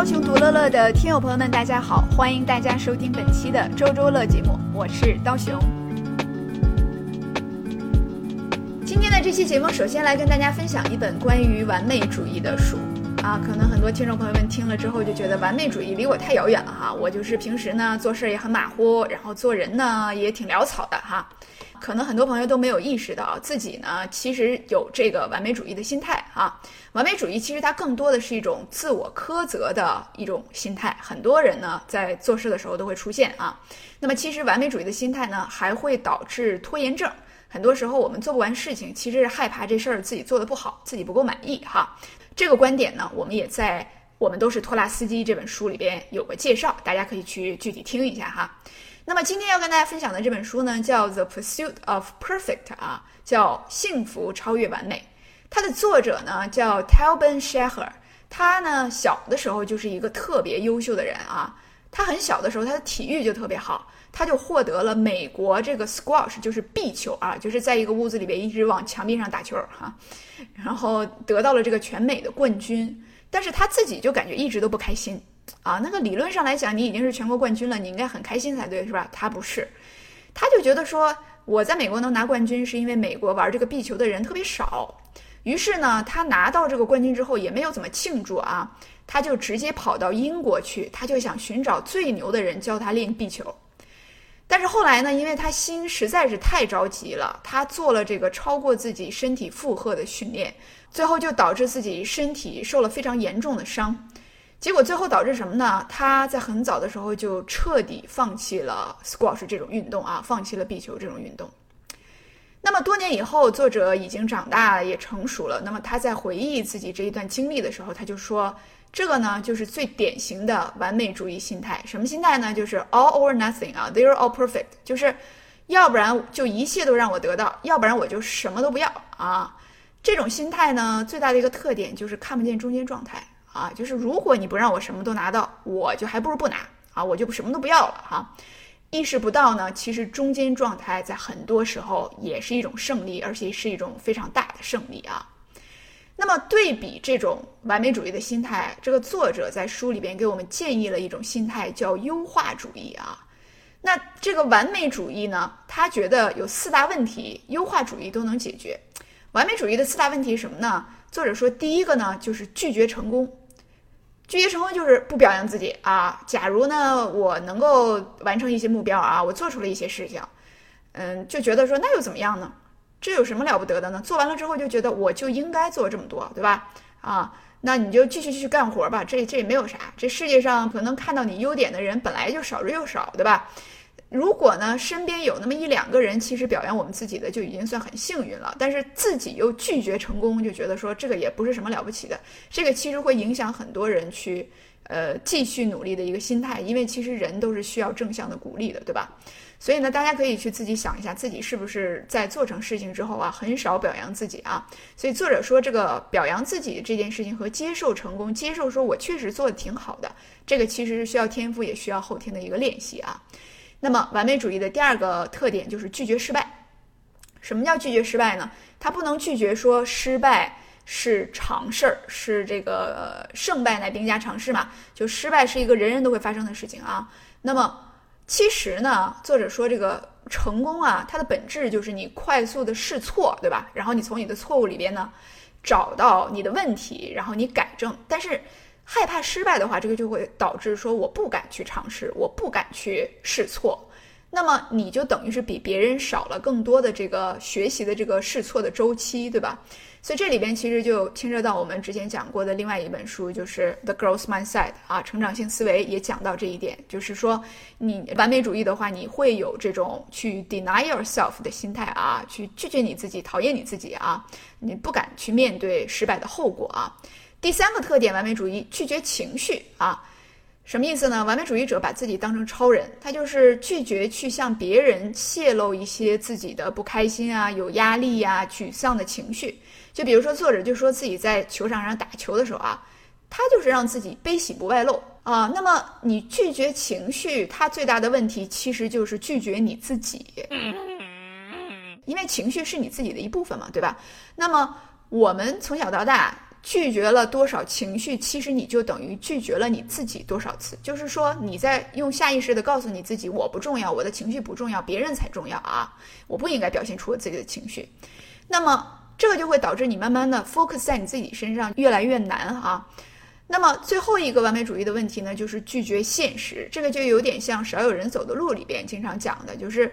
刀熊独乐乐的听友朋友们，大家好，欢迎大家收听本期的周周乐节目，我是刀熊。今天的这期节目，首先来跟大家分享一本关于完美主义的书啊。可能很多听众朋友们听了之后就觉得完美主义离我太遥远了哈。我就是平时呢做事也很马虎，然后做人呢也挺潦草的哈。可能很多朋友都没有意识到自己呢，其实有这个完美主义的心态啊。完美主义其实它更多的是一种自我苛责的一种心态，很多人呢在做事的时候都会出现啊。那么其实完美主义的心态呢，还会导致拖延症。很多时候我们做不完事情，其实是害怕这事儿自己做的不好，自己不够满意哈。这个观点呢，我们也在《我们都是拖拉司机》这本书里边有个介绍，大家可以去具体听一下哈。那么今天要跟大家分享的这本书呢，叫《The Pursuit of Perfect》啊，叫幸福超越完美。它的作者呢叫 Talben Shaher，他呢小的时候就是一个特别优秀的人啊。他很小的时候，他的体育就特别好，他就获得了美国这个 squash，就是壁球啊，就是在一个屋子里边一直往墙壁上打球哈，然后得到了这个全美的冠军。但是他自己就感觉一直都不开心。啊，那个理论上来讲，你已经是全国冠军了，你应该很开心才对，是吧？他不是，他就觉得说，我在美国能拿冠军，是因为美国玩这个壁球的人特别少。于是呢，他拿到这个冠军之后，也没有怎么庆祝啊，他就直接跑到英国去，他就想寻找最牛的人教他练壁球。但是后来呢，因为他心实在是太着急了，他做了这个超过自己身体负荷的训练，最后就导致自己身体受了非常严重的伤。结果最后导致什么呢？他在很早的时候就彻底放弃了 squash 这种运动啊，放弃了壁球这种运动。那么多年以后，作者已经长大了也成熟了。那么他在回忆自己这一段经历的时候，他就说：“这个呢，就是最典型的完美主义心态。什么心态呢？就是 all or nothing 啊，they're all perfect，就是要不然就一切都让我得到，要不然我就什么都不要啊。这种心态呢，最大的一个特点就是看不见中间状态。”啊，就是如果你不让我什么都拿到，我就还不如不拿啊，我就什么都不要了哈。意识不到呢，其实中间状态在很多时候也是一种胜利，而且是一种非常大的胜利啊。那么对比这种完美主义的心态，这个作者在书里边给我们建议了一种心态，叫优化主义啊。那这个完美主义呢，他觉得有四大问题，优化主义都能解决。完美主义的四大问题是什么呢？作者说，第一个呢就是拒绝成功。拒绝成功就是不表扬自己啊！假如呢，我能够完成一些目标啊，我做出了一些事情，嗯，就觉得说那又怎么样呢？这有什么了不得的呢？做完了之后就觉得我就应该做这么多，对吧？啊，那你就继续继续干活吧，这这也没有啥。这世界上可能看到你优点的人本来就少之又少，对吧？如果呢，身边有那么一两个人，其实表扬我们自己的就已经算很幸运了。但是自己又拒绝成功，就觉得说这个也不是什么了不起的。这个其实会影响很多人去呃继续努力的一个心态，因为其实人都是需要正向的鼓励的，对吧？所以呢，大家可以去自己想一下，自己是不是在做成事情之后啊，很少表扬自己啊？所以作者说，这个表扬自己这件事情和接受成功，接受说我确实做的挺好的，这个其实是需要天赋，也需要后天的一个练习啊。那么，完美主义的第二个特点就是拒绝失败。什么叫拒绝失败呢？他不能拒绝说失败是常事儿，是这个胜败乃兵家常事嘛？就失败是一个人人都会发生的事情啊。那么，其实呢，作者说这个成功啊，它的本质就是你快速的试错，对吧？然后你从你的错误里边呢，找到你的问题，然后你改正。但是，害怕失败的话，这个就会导致说我不敢去尝试，我不敢去试错，那么你就等于是比别人少了更多的这个学习的这个试错的周期，对吧？所以这里边其实就牵涉到我们之前讲过的另外一本书，就是《The Growth Mindset》啊，成长性思维也讲到这一点，就是说你完美主义的话，你会有这种去 deny yourself 的心态啊，去拒绝你自己，讨厌你自己啊，你不敢去面对失败的后果啊。第三个特点，完美主义拒绝情绪啊，什么意思呢？完美主义者把自己当成超人，他就是拒绝去向别人泄露一些自己的不开心啊、有压力呀、沮丧的情绪。就比如说，作者就说自己在球场上打球的时候啊，他就是让自己悲喜不外露啊。那么你拒绝情绪，它最大的问题其实就是拒绝你自己，因为情绪是你自己的一部分嘛，对吧？那么我们从小到大。拒绝了多少情绪，其实你就等于拒绝了你自己多少次。就是说，你在用下意识的告诉你自己，我不重要，我的情绪不重要，别人才重要啊！我不应该表现出我自己的情绪。那么，这个就会导致你慢慢的 focus 在你自己身上越来越难啊。那么最后一个完美主义的问题呢，就是拒绝现实。这个就有点像少有人走的路里边经常讲的，就是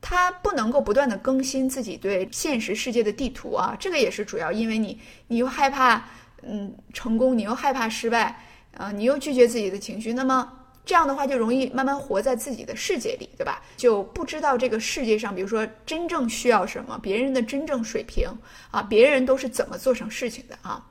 他不能够不断的更新自己对现实世界的地图啊。这个也是主要因为你，你又害怕嗯成功，你又害怕失败，呃，你又拒绝自己的情绪，那么这样的话就容易慢慢活在自己的世界里，对吧？就不知道这个世界上，比如说真正需要什么，别人的真正水平啊，别人都是怎么做成事情的啊。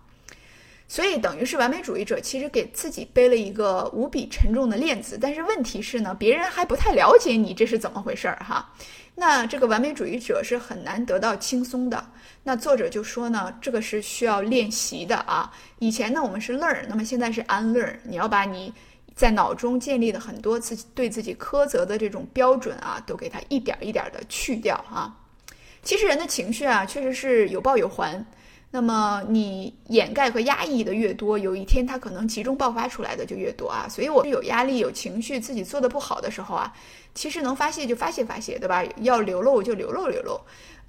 所以等于是完美主义者，其实给自己背了一个无比沉重的链子。但是问题是呢，别人还不太了解你这是怎么回事儿哈。那这个完美主义者是很难得到轻松的。那作者就说呢，这个是需要练习的啊。以前呢我们是 learn，那么现在是 unlearn。你要把你在脑中建立的很多自己对自己苛责的这种标准啊，都给它一点一点的去掉啊。其实人的情绪啊，确实是有报有还。那么你掩盖和压抑的越多，有一天它可能集中爆发出来的就越多啊。所以我有压力、有情绪，自己做的不好的时候啊，其实能发泄就发泄发泄，对吧？要流露就流露流露，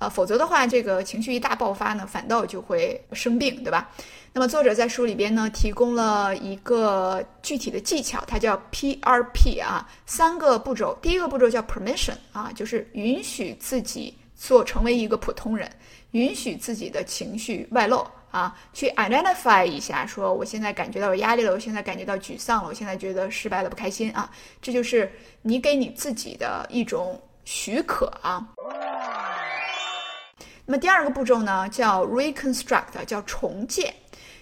呃，否则的话，这个情绪一大爆发呢，反倒就会生病，对吧？那么作者在书里边呢，提供了一个具体的技巧，它叫 PRP 啊，三个步骤。第一个步骤叫 Permission 啊，就是允许自己做成为一个普通人。允许自己的情绪外露啊，去 identify 一下，说我现在感觉到有压力了，我现在感觉到沮丧了，我现在觉得失败了，不开心啊，这就是你给你自己的一种许可啊。那么第二个步骤呢，叫 reconstruct，叫重建，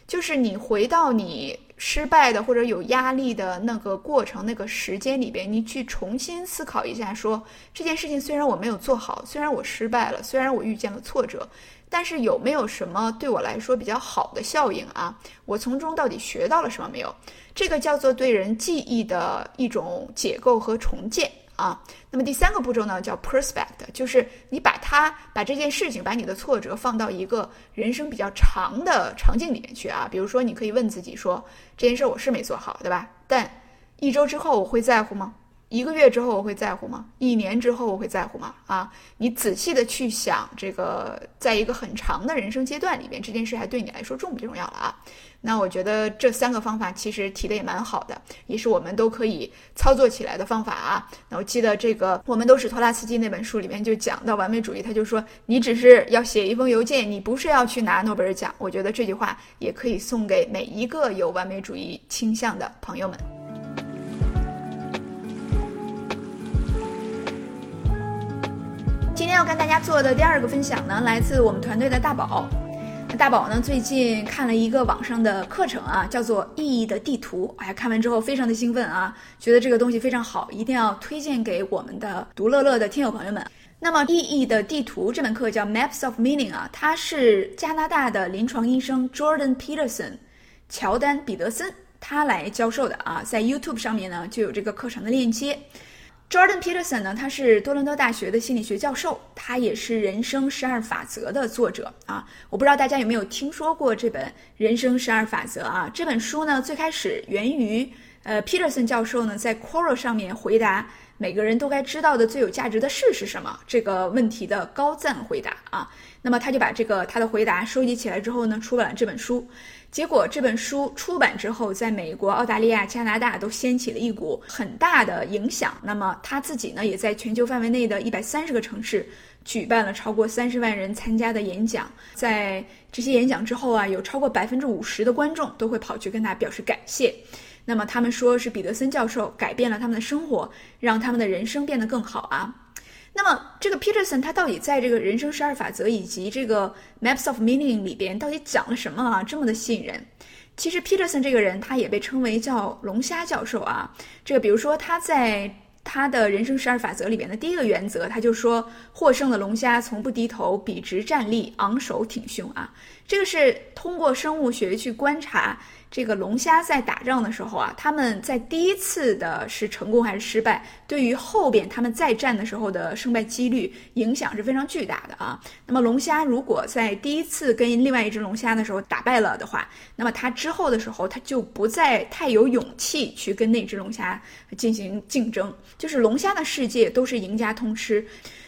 就是你回到你。失败的或者有压力的那个过程、那个时间里边，你去重新思考一下，说这件事情虽然我没有做好，虽然我失败了，虽然我遇见了挫折，但是有没有什么对我来说比较好的效应啊？我从中到底学到了什么没有？这个叫做对人记忆的一种解构和重建。啊，那么第三个步骤呢，叫 perspect，就是你把它把这件事情，把你的挫折放到一个人生比较长的场景里面去啊。比如说，你可以问自己说，这件事我是没做好，对吧？但一周之后我会在乎吗？一个月之后我会在乎吗？一年之后我会在乎吗？啊，你仔细的去想，这个在一个很长的人生阶段里边，这件事还对你来说重不重要了啊？那我觉得这三个方法其实提的也蛮好的，也是我们都可以操作起来的方法啊。那我记得这个《我们都是托拉斯基》那本书里面就讲到完美主义，他就说你只是要写一封邮件，你不是要去拿诺贝尔奖。我觉得这句话也可以送给每一个有完美主义倾向的朋友们。跟大家做的第二个分享呢，来自我们团队的大宝。大宝呢，最近看了一个网上的课程啊，叫做《意义的地图》。哎呀，看完之后非常的兴奋啊，觉得这个东西非常好，一定要推荐给我们的独乐乐的听友朋友们。那么，《意义的地图》这门课叫 Maps of Meaning 啊，它是加拿大的临床医生 Jordan Peterson，乔丹·彼得森他来教授的啊，在 YouTube 上面呢就有这个课程的链接。Jordan Peterson 呢，他是多伦多大学的心理学教授，他也是《人生十二法则》的作者啊。我不知道大家有没有听说过这本《人生十二法则》啊？这本书呢，最开始源于呃 Peterson 教授呢在 Quora 上面回答每个人都该知道的最有价值的事是什么这个问题的高赞回答啊。那么他就把这个他的回答收集起来之后呢，出版了这本书。结果这本书出版之后，在美国、澳大利亚、加拿大都掀起了一股很大的影响。那么他自己呢，也在全球范围内的一百三十个城市举办了超过三十万人参加的演讲。在这些演讲之后啊，有超过百分之五十的观众都会跑去跟他表示感谢。那么他们说是彼得森教授改变了他们的生活，让他们的人生变得更好啊。那么，这个 Peterson 他到底在这个人生十二法则以及这个 Maps of Meaning 里边到底讲了什么啊？这么的吸引人。其实 Peterson 这个人，他也被称为叫龙虾教授啊。这个比如说他在他的人生十二法则里边的第一个原则，他就说获胜的龙虾从不低头，笔直站立，昂首挺胸啊。这个是通过生物学去观察。这个龙虾在打仗的时候啊，他们在第一次的是成功还是失败，对于后边他们再战的时候的胜败几率影响是非常巨大的啊。那么龙虾如果在第一次跟另外一只龙虾的时候打败了的话，那么它之后的时候，它就不再太有勇气去跟那只龙虾进行竞争。就是龙虾的世界都是赢家通吃。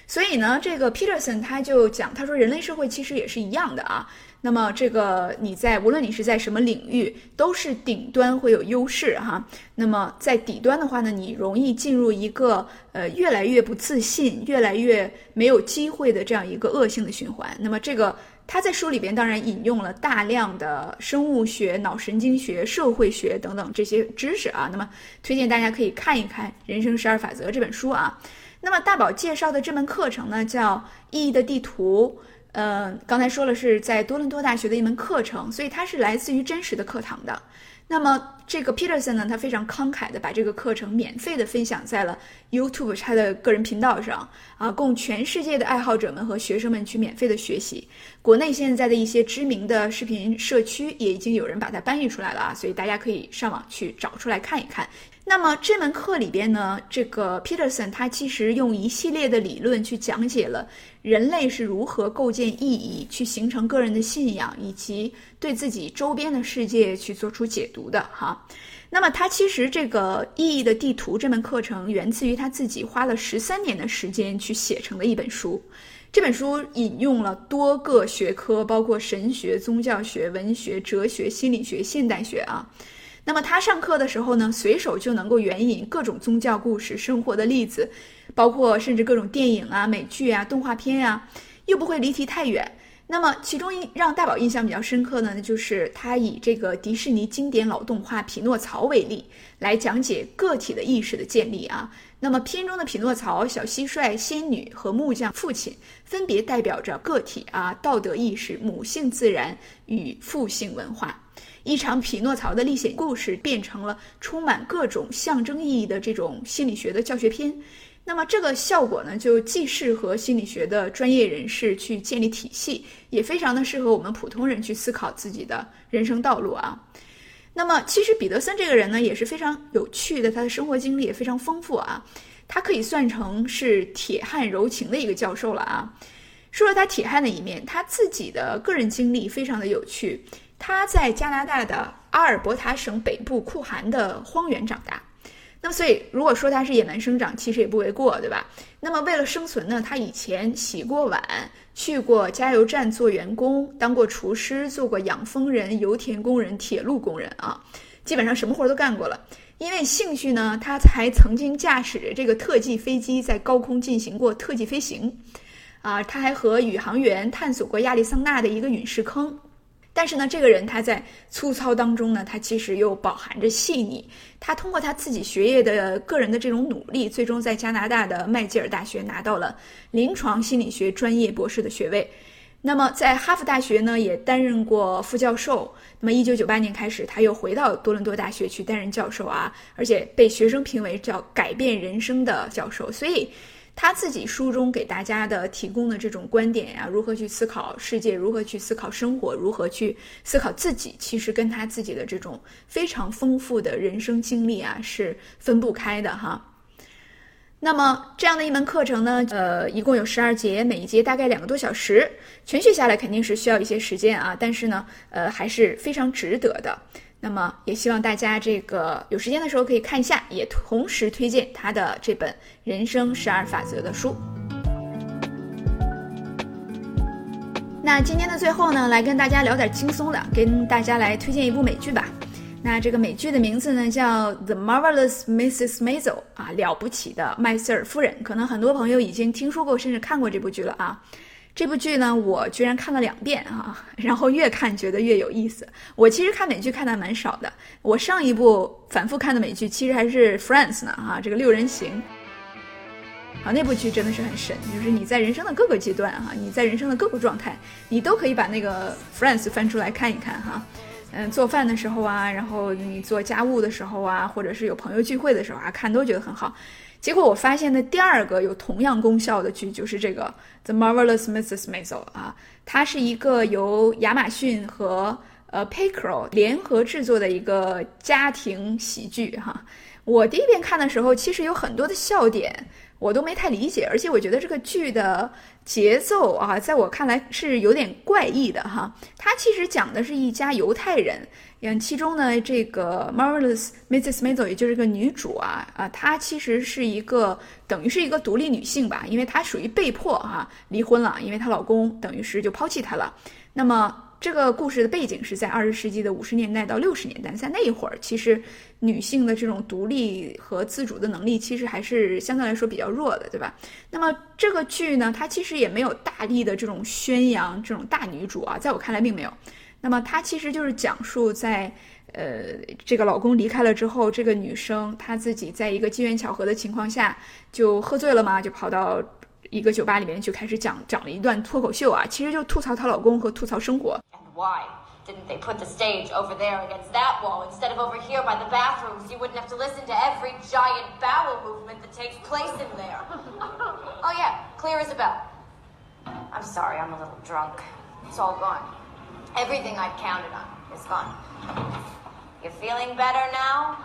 所以呢，这个 Peterson 他就讲，他说人类社会其实也是一样的啊。那么这个你在无论你是在什么领域，都是顶端会有优势哈。那么在底端的话呢，你容易进入一个呃越来越不自信、越来越没有机会的这样一个恶性的循环。那么这个他在书里边当然引用了大量的生物学、脑神经学、社会学等等这些知识啊。那么推荐大家可以看一看《人生十二法则》这本书啊。那么大宝介绍的这门课程呢，叫《意义的地图》。呃，刚才说了是在多伦多大学的一门课程，所以它是来自于真实的课堂的。那么这个 Peterson 呢，他非常慷慨的把这个课程免费的分享在了 YouTube 他的个人频道上啊，供全世界的爱好者们和学生们去免费的学习。国内现在的一些知名的视频社区也已经有人把它搬运出来了啊，所以大家可以上网去找出来看一看。那么这门课里边呢，这个 Peterson 他其实用一系列的理论去讲解了人类是如何构建意义，去形成个人的信仰，以及对自己周边的世界去做出解读的哈。那么他其实这个意义的地图这门课程源自于他自己花了十三年的时间去写成的一本书。这本书引用了多个学科，包括神学、宗教学、文学、哲学、心理学、现代学啊。那么他上课的时候呢，随手就能够援引各种宗教故事、生活的例子，包括甚至各种电影啊、美剧啊、动画片呀，又不会离题太远。那么其中让大宝印象比较深刻的呢，就是他以这个迪士尼经典老动画《匹诺曹》为例，来讲解个体的意识的建立啊。那么片中的匹诺曹、小蟋蟀、仙女和木匠父亲，分别代表着个体啊、道德意识、母性自然与父性文化。一场匹诺曹的历险故事变成了充满各种象征意义的这种心理学的教学片，那么这个效果呢，就既适合心理学的专业人士去建立体系，也非常的适合我们普通人去思考自己的人生道路啊。那么其实彼得森这个人呢，也是非常有趣的，他的生活经历也非常丰富啊，他可以算成是铁汉柔情的一个教授了啊。说说他铁汉的一面，他自己的个人经历非常的有趣。他在加拿大的阿尔伯塔省北部酷寒的荒原长大，那么所以如果说他是野蛮生长，其实也不为过，对吧？那么为了生存呢，他以前洗过碗，去过加油站做员工，当过厨师，做过养蜂人、油田工人、铁路工人啊，基本上什么活都干过了。因为兴趣呢，他还曾经驾驶着这个特技飞机在高空进行过特技飞行，啊，他还和宇航员探索过亚利桑那的一个陨石坑。但是呢，这个人他在粗糙当中呢，他其实又饱含着细腻。他通过他自己学业的个人的这种努力，最终在加拿大的麦吉尔大学拿到了临床心理学专业博士的学位。那么在哈佛大学呢，也担任过副教授。那么一九九八年开始，他又回到多伦多大学去担任教授啊，而且被学生评为叫改变人生的教授。所以。他自己书中给大家的提供的这种观点呀，如何去思考世界，如何去思考生活，如何去思考自己，其实跟他自己的这种非常丰富的人生经历啊是分不开的哈。那么这样的一门课程呢，呃，一共有十二节，每一节大概两个多小时，全学下来肯定是需要一些时间啊，但是呢，呃，还是非常值得的。那么也希望大家这个有时间的时候可以看一下，也同时推荐他的这本《人生十二法则》的书。那今天的最后呢，来跟大家聊点轻松的，跟大家来推荐一部美剧吧。那这个美剧的名字呢叫《The Marvelous Mrs. Maisel》啊，了不起的麦瑟尔夫人。可能很多朋友已经听说过，甚至看过这部剧了啊。这部剧呢，我居然看了两遍啊，然后越看觉得越有意思。我其实看美剧看的蛮少的，我上一部反复看的美剧其实还是《Friends》呢啊，这个六人行。啊，那部剧真的是很神，就是你在人生的各个阶段哈，你在人生的各个状态，你都可以把那个《Friends》翻出来看一看哈。嗯，做饭的时候啊，然后你做家务的时候啊，或者是有朋友聚会的时候啊，看都觉得很好。结果我发现的第二个有同样功效的剧就是这个《The Marvelous Mrs. Maisel》啊，它是一个由亚马逊和呃 Paycro 联合制作的一个家庭喜剧哈。我第一遍看的时候，其实有很多的笑点。我都没太理解，而且我觉得这个剧的节奏啊，在我看来是有点怪异的哈。它其实讲的是一家犹太人，嗯，其中呢，这个 Marvelous Mrs. Maisel，也就是个女主啊，啊，她其实是一个等于是一个独立女性吧，因为她属于被迫哈离婚了，因为她老公等于是就抛弃她了。那么。这个故事的背景是在二十世纪的五十年代到六十年代，在那一会儿，其实女性的这种独立和自主的能力，其实还是相对来说比较弱的，对吧？那么这个剧呢，它其实也没有大力的这种宣扬这种大女主啊，在我看来并没有。那么它其实就是讲述在呃这个老公离开了之后，这个女生她自己在一个机缘巧合的情况下就喝醉了嘛，就跑到。一个酒吧里面就开始讲讲了一段脱口秀啊，其实就吐槽她老公和吐槽生活。Why didn't they put the stage over there against that wall instead of over here by the bathrooms? You wouldn't have to listen to every giant bowel movement that takes place in there. Oh yeah, clear as a bell. I'm sorry, I'm a little drunk. It's all gone. Everything I counted on is gone. You feeling better now?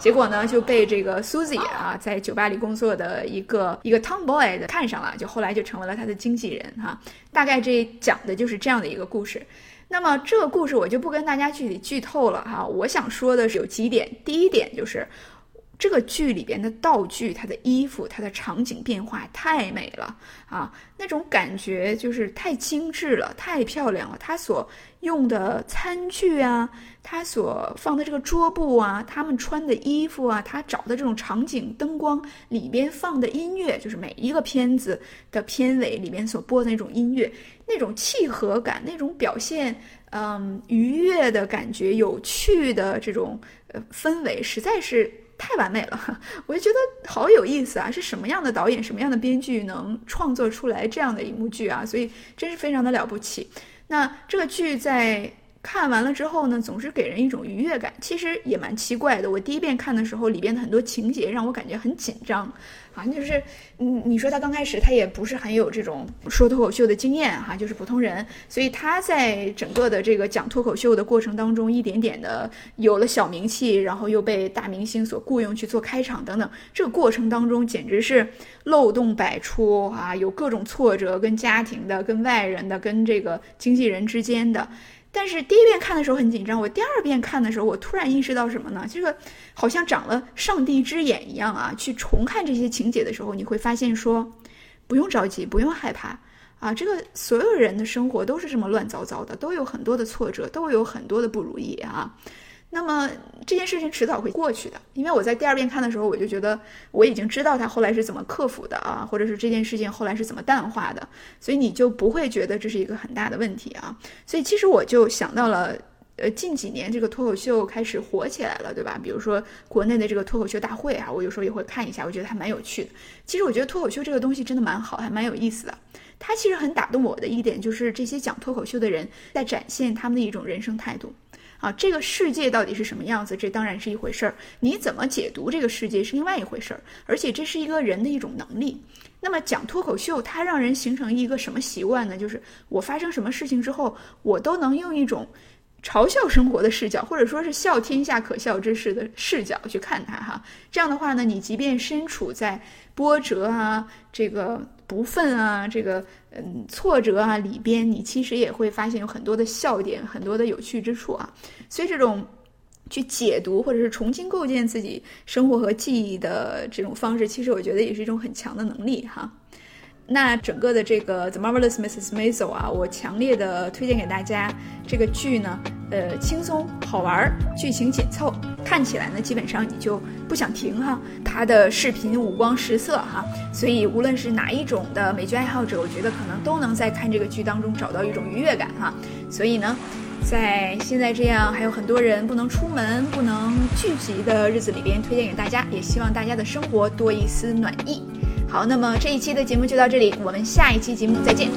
结果呢，就被这个 Susie 啊，在酒吧里工作的一个一个 Tomboy 的看上了，就后来就成为了他的经纪人哈。大概这讲的就是这样的一个故事。那么这个故事我就不跟大家具体剧透了哈。我想说的是有几点，第一点就是。这个剧里边的道具、它的衣服、它的场景变化太美了啊！那种感觉就是太精致了，太漂亮了。它所用的餐具啊，它所放的这个桌布啊，他们穿的衣服啊，他找的这种场景灯光里边放的音乐，就是每一个片子的片尾里边所播的那种音乐，那种契合感，那种表现，嗯，愉悦的感觉，有趣的这种呃氛围，实在是。太完美了，我就觉得好有意思啊！是什么样的导演、什么样的编剧能创作出来这样的一幕剧啊？所以真是非常的了不起。那这个剧在看完了之后呢，总是给人一种愉悦感。其实也蛮奇怪的，我第一遍看的时候，里边的很多情节让我感觉很紧张。啊，就是，嗯，你说他刚开始他也不是很有这种说脱口秀的经验哈，就是普通人，所以他在整个的这个讲脱口秀的过程当中，一点点的有了小名气，然后又被大明星所雇佣去做开场等等，这个过程当中简直是漏洞百出啊，有各种挫折，跟家庭的、跟外人的、跟这个经纪人之间的。但是第一遍看的时候很紧张，我第二遍看的时候，我突然意识到什么呢？这个好像长了上帝之眼一样啊！去重看这些情节的时候，你会发现说，不用着急，不用害怕啊！这个所有人的生活都是这么乱糟糟的，都有很多的挫折，都有很多的不如意啊。那么这件事情迟早会过去的，因为我在第二遍看的时候，我就觉得我已经知道他后来是怎么克服的啊，或者是这件事情后来是怎么淡化的，所以你就不会觉得这是一个很大的问题啊。所以其实我就想到了，呃，近几年这个脱口秀开始火起来了，对吧？比如说国内的这个脱口秀大会啊，我有时候也会看一下，我觉得还蛮有趣的。其实我觉得脱口秀这个东西真的蛮好，还蛮有意思的。它其实很打动我的一点就是这些讲脱口秀的人在展现他们的一种人生态度。啊，这个世界到底是什么样子？这当然是一回事儿。你怎么解读这个世界是另外一回事儿。而且这是一个人的一种能力。那么讲脱口秀，它让人形成一个什么习惯呢？就是我发生什么事情之后，我都能用一种嘲笑生活的视角，或者说是笑天下可笑之事的视角去看它。哈，这样的话呢，你即便身处在波折啊，这个。不忿啊，这个嗯挫折啊里边，你其实也会发现有很多的笑点，很多的有趣之处啊。所以这种去解读或者是重新构建自己生活和记忆的这种方式，其实我觉得也是一种很强的能力哈。那整个的这个 The Marvelous Mrs. Maisel 啊，我强烈的推荐给大家。这个剧呢，呃，轻松好玩，剧情紧凑，看起来呢，基本上你就不想停哈。它的视频五光十色哈，所以无论是哪一种的美剧爱好者，我觉得可能都能在看这个剧当中找到一种愉悦感哈。所以呢，在现在这样还有很多人不能出门、不能聚集的日子里边，推荐给大家，也希望大家的生活多一丝暖意。好，那么这一期的节目就到这里，我们下一期节目再见。